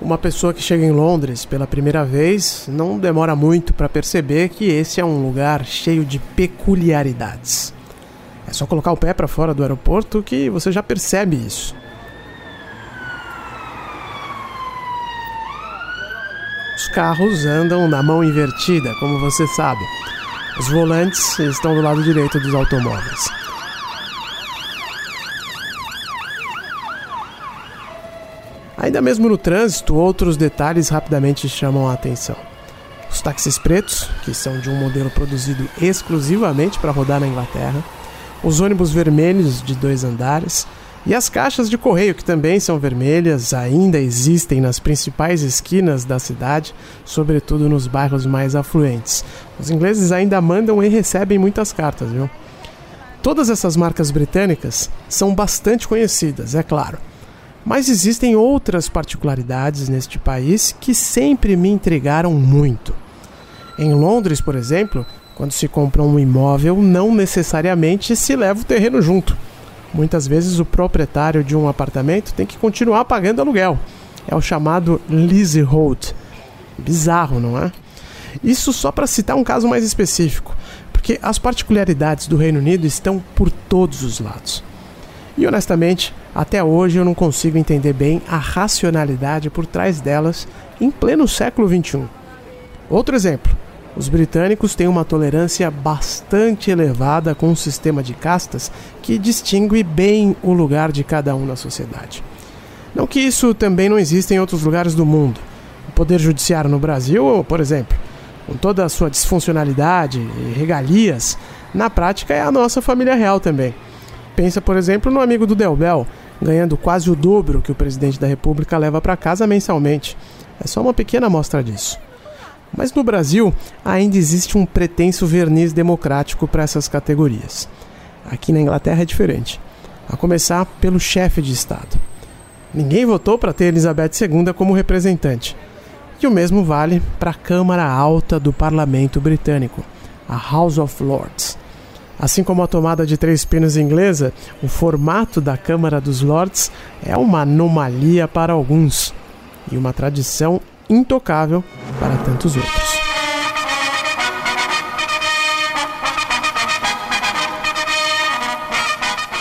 Uma pessoa que chega em Londres pela primeira vez não demora muito para perceber que esse é um lugar cheio de peculiaridades. É só colocar o pé para fora do aeroporto que você já percebe isso. Os carros andam na mão invertida, como você sabe. Os volantes estão do lado direito dos automóveis. Ainda mesmo no trânsito, outros detalhes rapidamente chamam a atenção. Os táxis pretos, que são de um modelo produzido exclusivamente para rodar na Inglaterra, os ônibus vermelhos de dois andares e as caixas de correio, que também são vermelhas, ainda existem nas principais esquinas da cidade, sobretudo nos bairros mais afluentes. Os ingleses ainda mandam e recebem muitas cartas, viu? Todas essas marcas britânicas são bastante conhecidas, é claro mas existem outras particularidades neste país que sempre me intrigaram muito. Em Londres, por exemplo, quando se compra um imóvel, não necessariamente se leva o terreno junto. Muitas vezes o proprietário de um apartamento tem que continuar pagando aluguel. É o chamado leasehold. Bizarro, não é? Isso só para citar um caso mais específico, porque as particularidades do Reino Unido estão por todos os lados. E honestamente, até hoje eu não consigo entender bem a racionalidade por trás delas em pleno século XXI. Outro exemplo: os britânicos têm uma tolerância bastante elevada com um sistema de castas que distingue bem o lugar de cada um na sociedade. Não que isso também não exista em outros lugares do mundo. O Poder Judiciário no Brasil, por exemplo, com toda a sua disfuncionalidade e regalias, na prática é a nossa família real também. Pensa, por exemplo, no amigo do Delbel, ganhando quase o dobro que o presidente da República leva para casa mensalmente. É só uma pequena amostra disso. Mas no Brasil ainda existe um pretenso verniz democrático para essas categorias. Aqui na Inglaterra é diferente. A começar pelo chefe de Estado. Ninguém votou para ter Elizabeth II como representante. E o mesmo vale para a Câmara Alta do Parlamento Britânico, a House of Lords. Assim como a tomada de três pinos inglesa, o formato da Câmara dos Lords é uma anomalia para alguns e uma tradição intocável para tantos outros.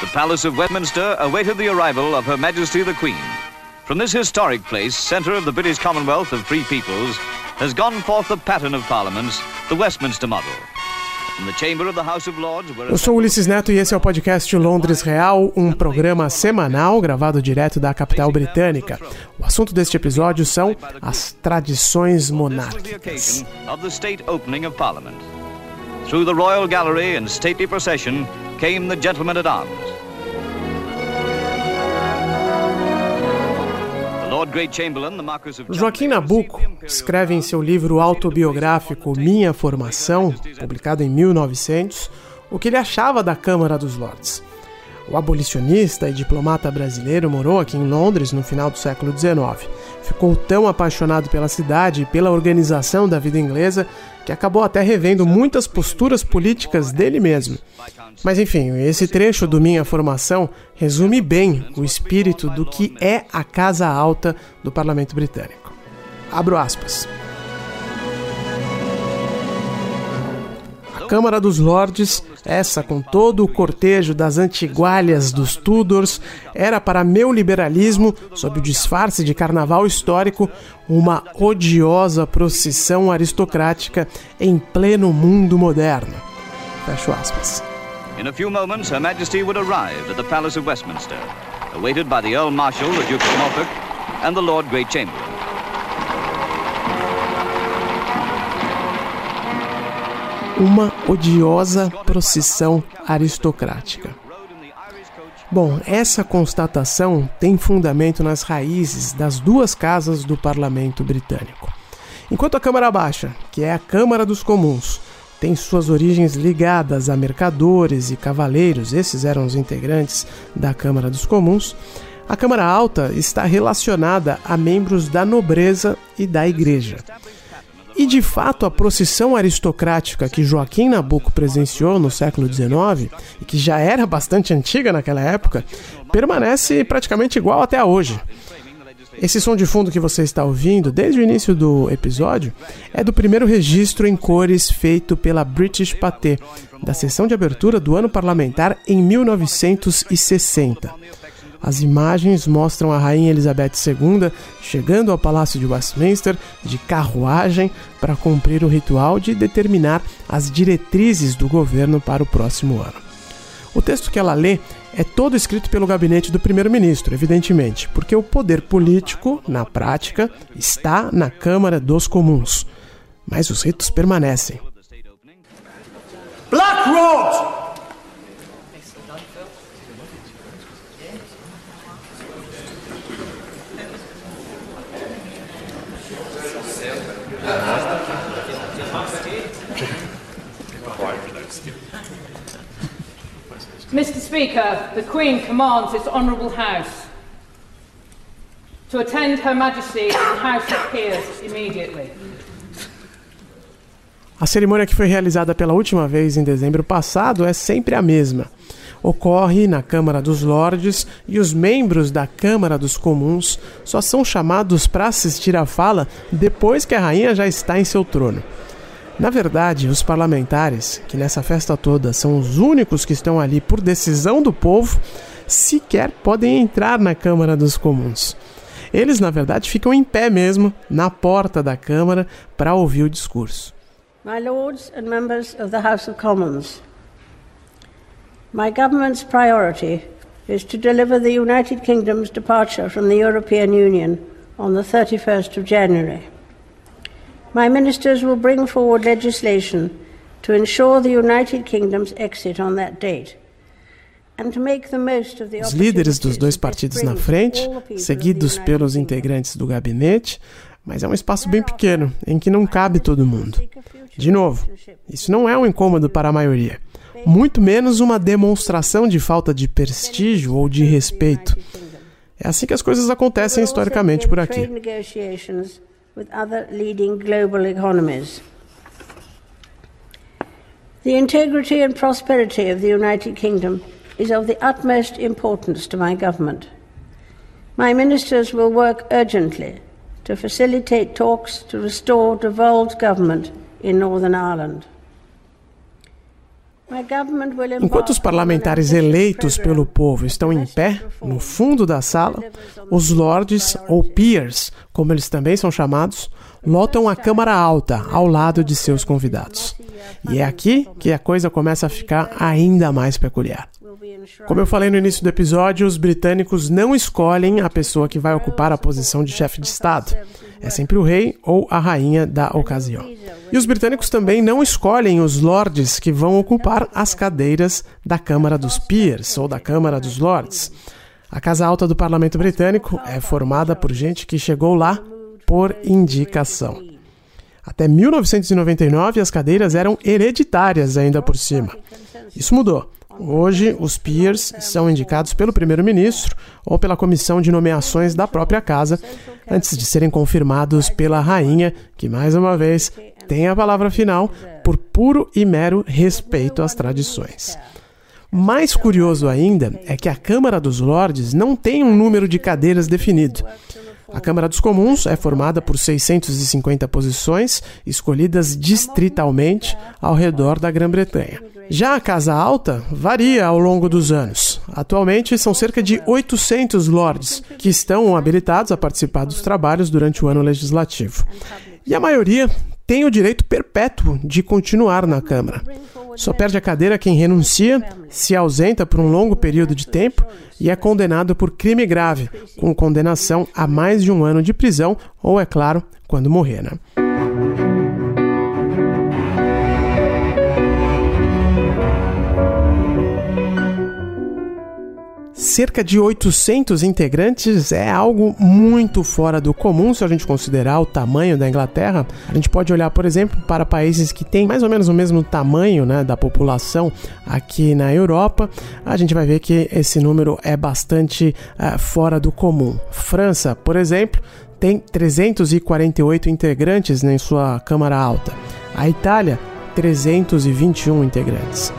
The Palace of Westminster awaited the arrival of Her Majesty the Queen. From this historic place, centre of the British Commonwealth of Free Peoples, has gone forth the pattern of parliaments, the Westminster model. Eu sou Ulisses Neto e esse é o podcast Londres Real, um programa semanal gravado direto da capital britânica. O assunto deste episódio são as tradições monárquicas. Through the Royal Gallery and stately procession came the gentlemen at arms. Joaquim Nabuco escreve em seu livro autobiográfico Minha Formação, publicado em 1900, o que ele achava da Câmara dos Lords. O abolicionista e diplomata brasileiro morou aqui em Londres no final do século XIX. Ficou tão apaixonado pela cidade e pela organização da vida inglesa que acabou até revendo muitas posturas políticas dele mesmo. Mas enfim, esse trecho do Minha Formação resume bem o espírito do que é a Casa Alta do Parlamento Britânico. Abro aspas. Câmara dos Lordes, essa com todo o cortejo das antigualhas dos Tudors, era para meu liberalismo, sob o disfarce de carnaval histórico, uma odiosa procissão aristocrática em pleno mundo moderno. Fecho aspas. In a few moments, Her Majesty would arrive at the Palace of Westminster, awaited by the Earl Marshal, the Duke of Norfolk, and the Lord Great Chamberlain. Uma odiosa procissão aristocrática. Bom, essa constatação tem fundamento nas raízes das duas casas do parlamento britânico. Enquanto a Câmara Baixa, que é a Câmara dos Comuns, tem suas origens ligadas a mercadores e cavaleiros, esses eram os integrantes da Câmara dos Comuns. A Câmara Alta está relacionada a membros da nobreza e da igreja. E de fato, a procissão aristocrática que Joaquim Nabuco presenciou no século XIX, e que já era bastante antiga naquela época, permanece praticamente igual até hoje. Esse som de fundo que você está ouvindo desde o início do episódio é do primeiro registro em cores feito pela British Pathé, da sessão de abertura do ano parlamentar em 1960. As imagens mostram a Rainha Elizabeth II chegando ao Palácio de Westminster de carruagem para cumprir o ritual de determinar as diretrizes do governo para o próximo ano. O texto que ela lê é todo escrito pelo gabinete do primeiro-ministro, evidentemente, porque o poder político, na prática, está na Câmara dos Comuns. Mas os ritos permanecem. Black Robes! Speaker, the Queen commands its Honourable House to attend Her Majesty in the House of Peers immediately. A cerimônia que foi realizada pela última vez em dezembro passado é sempre a mesma. Ocorre na Câmara dos Lordes e os membros da Câmara dos Comuns só são chamados para assistir à fala depois que a rainha já está em seu trono. Na verdade, os parlamentares, que nessa festa toda são os únicos que estão ali por decisão do povo, sequer podem entrar na Câmara dos Comuns. Eles, na verdade, ficam em pé mesmo na porta da Câmara para ouvir o discurso. My lords and members of the House of Commons, my government's priority is to deliver the United Kingdom's departure from the European Union on the 31st of January. My ministers will bring forward legislation to ensure the United Kingdom's exit on that date. Os líderes dos dois partidos na frente, seguidos pelos integrantes do gabinete, mas é um espaço bem pequeno, em que não cabe todo mundo. De novo, isso não é um incômodo para a maioria, muito menos uma demonstração de falta de prestígio ou de respeito. É assim que as coisas acontecem historicamente por aqui with other leading global economies. The integrity and prosperity of the United Kingdom is of the utmost importance to my government. My ministers will work urgently to facilitate talks to restore devolved government in Northern Ireland. Enquanto os parlamentares eleitos pelo povo estão em pé, no fundo da sala, os lords, ou peers, como eles também são chamados, lotam a Câmara Alta ao lado de seus convidados. E é aqui que a coisa começa a ficar ainda mais peculiar. Como eu falei no início do episódio, os britânicos não escolhem a pessoa que vai ocupar a posição de chefe de Estado. É sempre o rei ou a rainha da ocasião. E os britânicos também não escolhem os lords que vão ocupar as cadeiras da Câmara dos Peers ou da Câmara dos Lords. A Casa Alta do Parlamento Britânico é formada por gente que chegou lá por indicação. Até 1999, as cadeiras eram hereditárias ainda por cima. Isso mudou. Hoje, os peers são indicados pelo primeiro-ministro ou pela comissão de nomeações da própria casa, antes de serem confirmados pela rainha, que mais uma vez tem a palavra final por puro e mero respeito às tradições. Mais curioso ainda é que a Câmara dos Lordes não tem um número de cadeiras definido. A Câmara dos Comuns é formada por 650 posições, escolhidas distritalmente ao redor da Grã-Bretanha. Já a Casa Alta varia ao longo dos anos. Atualmente são cerca de 800 lords que estão habilitados a participar dos trabalhos durante o ano legislativo. E a maioria tem o direito perpétuo de continuar na Câmara. Só perde a cadeira quem renuncia, se ausenta por um longo período de tempo e é condenado por crime grave, com condenação a mais de um ano de prisão ou, é claro, quando morrer. Né? Cerca de 800 integrantes é algo muito fora do comum se a gente considerar o tamanho da Inglaterra. A gente pode olhar, por exemplo, para países que têm mais ou menos o mesmo tamanho né, da população aqui na Europa. A gente vai ver que esse número é bastante uh, fora do comum. França, por exemplo, tem 348 integrantes em sua Câmara Alta. A Itália, 321 integrantes.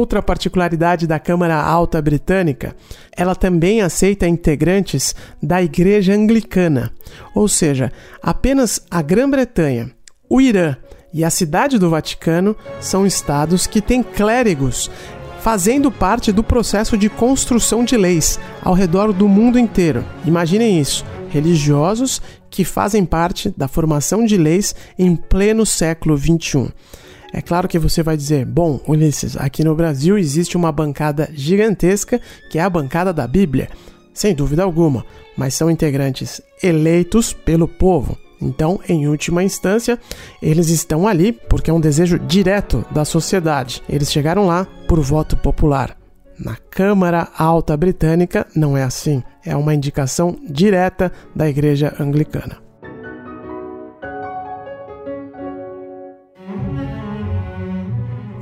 Outra particularidade da Câmara Alta Britânica, ela também aceita integrantes da Igreja Anglicana, ou seja, apenas a Grã-Bretanha, o Irã e a Cidade do Vaticano são estados que têm clérigos fazendo parte do processo de construção de leis ao redor do mundo inteiro. Imaginem isso: religiosos que fazem parte da formação de leis em pleno século XXI. É claro que você vai dizer, bom, Ulisses, aqui no Brasil existe uma bancada gigantesca que é a bancada da Bíblia. Sem dúvida alguma, mas são integrantes eleitos pelo povo. Então, em última instância, eles estão ali porque é um desejo direto da sociedade. Eles chegaram lá por voto popular. Na Câmara Alta Britânica não é assim, é uma indicação direta da Igreja Anglicana.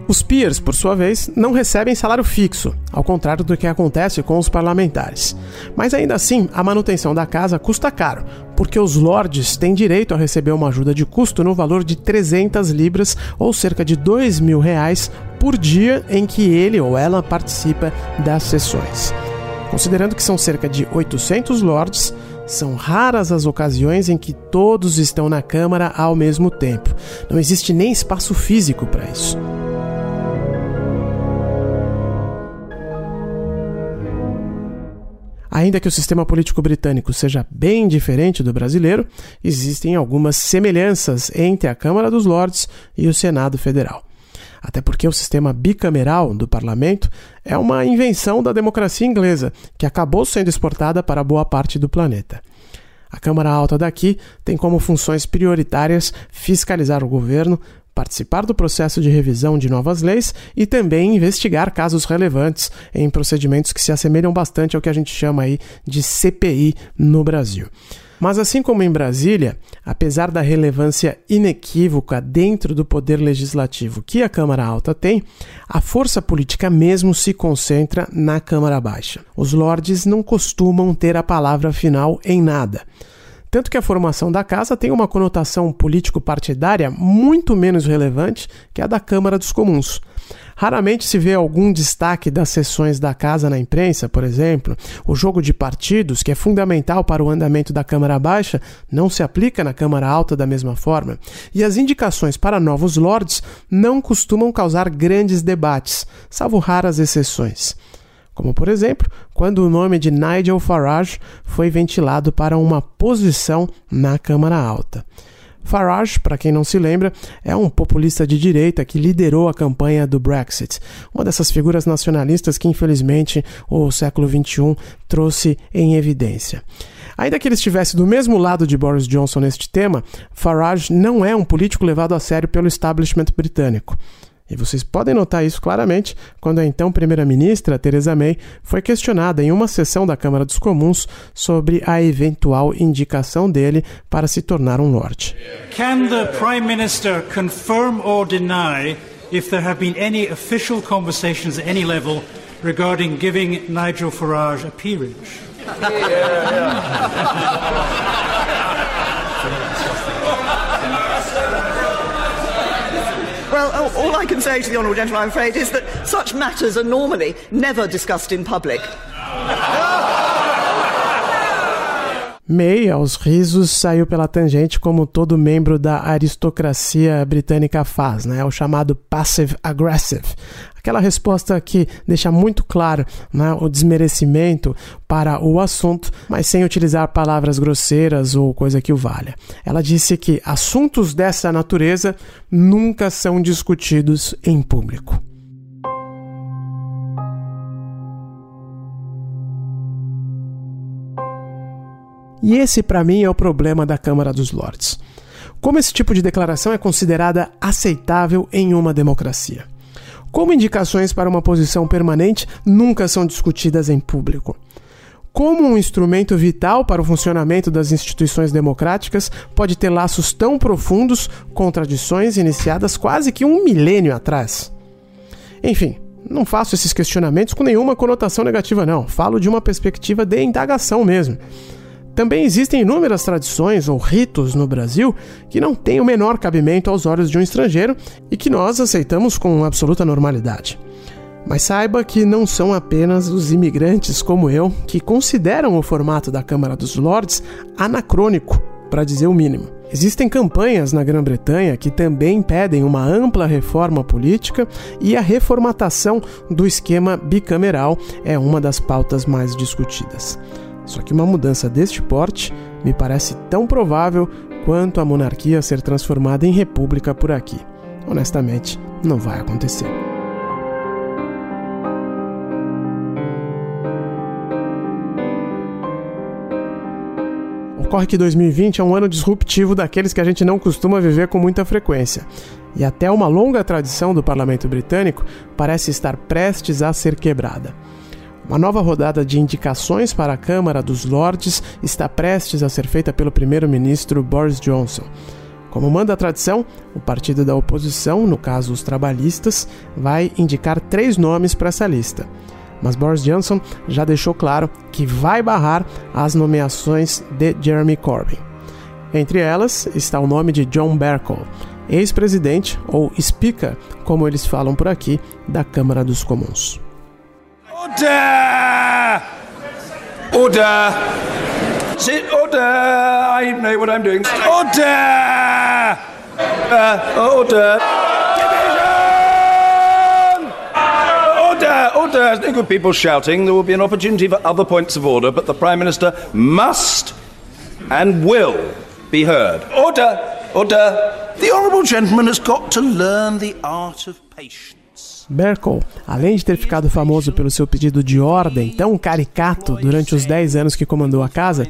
Os peers, por sua vez, não recebem salário fixo, ao contrário do que acontece com os parlamentares. Mas ainda assim, a manutenção da casa custa caro, porque os lords têm direito a receber uma ajuda de custo no valor de 300 libras, ou cerca de 2 mil reais, por dia em que ele ou ela participa das sessões. Considerando que são cerca de 800 lords, são raras as ocasiões em que todos estão na Câmara ao mesmo tempo. Não existe nem espaço físico para isso. Ainda que o sistema político britânico seja bem diferente do brasileiro, existem algumas semelhanças entre a Câmara dos Lordes e o Senado Federal. Até porque o sistema bicameral do parlamento é uma invenção da democracia inglesa, que acabou sendo exportada para boa parte do planeta. A Câmara Alta daqui tem como funções prioritárias fiscalizar o governo, participar do processo de revisão de novas leis e também investigar casos relevantes em procedimentos que se assemelham bastante ao que a gente chama aí de CPI no Brasil. Mas assim como em Brasília, apesar da relevância inequívoca dentro do poder legislativo que a Câmara Alta tem, a força política mesmo se concentra na Câmara Baixa. Os lordes não costumam ter a palavra final em nada. Tanto que a formação da casa tem uma conotação político-partidária muito menos relevante que a da Câmara dos Comuns. Raramente se vê algum destaque das sessões da casa na imprensa, por exemplo. O jogo de partidos, que é fundamental para o andamento da Câmara Baixa, não se aplica na Câmara Alta da mesma forma. E as indicações para novos lords não costumam causar grandes debates, salvo raras exceções como por exemplo, quando o nome de Nigel Farage foi ventilado para uma posição na Câmara Alta. Farage, para quem não se lembra, é um populista de direita que liderou a campanha do Brexit, uma dessas figuras nacionalistas que infelizmente o século XXI trouxe em evidência. Ainda que ele estivesse do mesmo lado de Boris Johnson neste tema, Farage não é um político levado a sério pelo establishment britânico. E vocês podem notar isso claramente quando a então primeira-ministra Theresa May foi questionada em uma sessão da Câmara dos Comuns sobre a eventual indicação dele para se tornar um lord. Can the Prime Minister confirm or deny if there have been any official conversations at any level regarding giving Nigel Farage a peerage? Well, all I can say to the honourable gentleman, I'm afraid, is that such matters are normally never discussed in public. May, aos risos, saiu pela tangente como todo membro da aristocracia britânica faz, né? o chamado passive aggressive. Aquela resposta que deixa muito claro né, o desmerecimento para o assunto, mas sem utilizar palavras grosseiras ou coisa que o valha. Ela disse que assuntos dessa natureza nunca são discutidos em público. E esse, para mim, é o problema da Câmara dos Lordes. Como esse tipo de declaração é considerada aceitável em uma democracia? Como indicações para uma posição permanente nunca são discutidas em público? Como um instrumento vital para o funcionamento das instituições democráticas pode ter laços tão profundos com tradições iniciadas quase que um milênio atrás? Enfim, não faço esses questionamentos com nenhuma conotação negativa, não. Falo de uma perspectiva de indagação mesmo. Também existem inúmeras tradições ou ritos no Brasil que não têm o menor cabimento aos olhos de um estrangeiro e que nós aceitamos com absoluta normalidade. Mas saiba que não são apenas os imigrantes como eu que consideram o formato da Câmara dos Lordes anacrônico, para dizer o mínimo. Existem campanhas na Grã-Bretanha que também pedem uma ampla reforma política e a reformatação do esquema bicameral é uma das pautas mais discutidas. Só que uma mudança deste porte me parece tão provável quanto a monarquia ser transformada em república por aqui. Honestamente, não vai acontecer. Ocorre que 2020 é um ano disruptivo daqueles que a gente não costuma viver com muita frequência. E até uma longa tradição do parlamento britânico parece estar prestes a ser quebrada. Uma nova rodada de indicações para a Câmara dos Lordes está prestes a ser feita pelo primeiro-ministro Boris Johnson. Como manda a tradição, o partido da oposição, no caso os trabalhistas, vai indicar três nomes para essa lista mas Boris Johnson já deixou claro que vai barrar as nomeações de Jeremy Corbyn. Entre elas está o nome de John Bercow, ex-presidente ou Speaker, como eles falam por aqui, da Câmara dos Comuns. Order! Order! Sit order! I know what I'm doing. Order! Uh, order! order, order. There's no good people shouting. There will be an opportunity for other points of order, but the Prime Minister must and will be heard. Order, order. The Honourable Gentleman has got to learn the art of patience. Berkel, além de ter ficado famoso pelo seu pedido de ordem tão caricato durante os 10 anos que comandou a casa,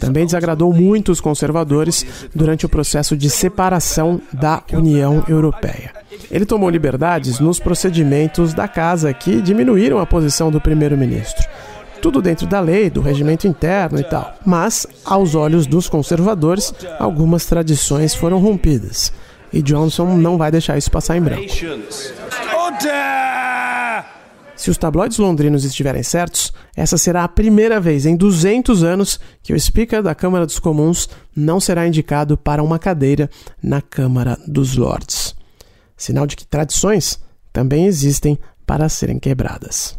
também desagradou muito os conservadores durante o processo de separação da União Europeia. Ele tomou liberdades nos procedimentos da casa que diminuíram a posição do primeiro-ministro. Tudo dentro da lei, do regimento interno e tal. Mas, aos olhos dos conservadores, algumas tradições foram rompidas. E Johnson não vai deixar isso passar em branco. Se os tabloides londrinos estiverem certos, essa será a primeira vez em 200 anos que o Speaker da Câmara dos Comuns não será indicado para uma cadeira na Câmara dos Lords. Sinal de que tradições também existem para serem quebradas.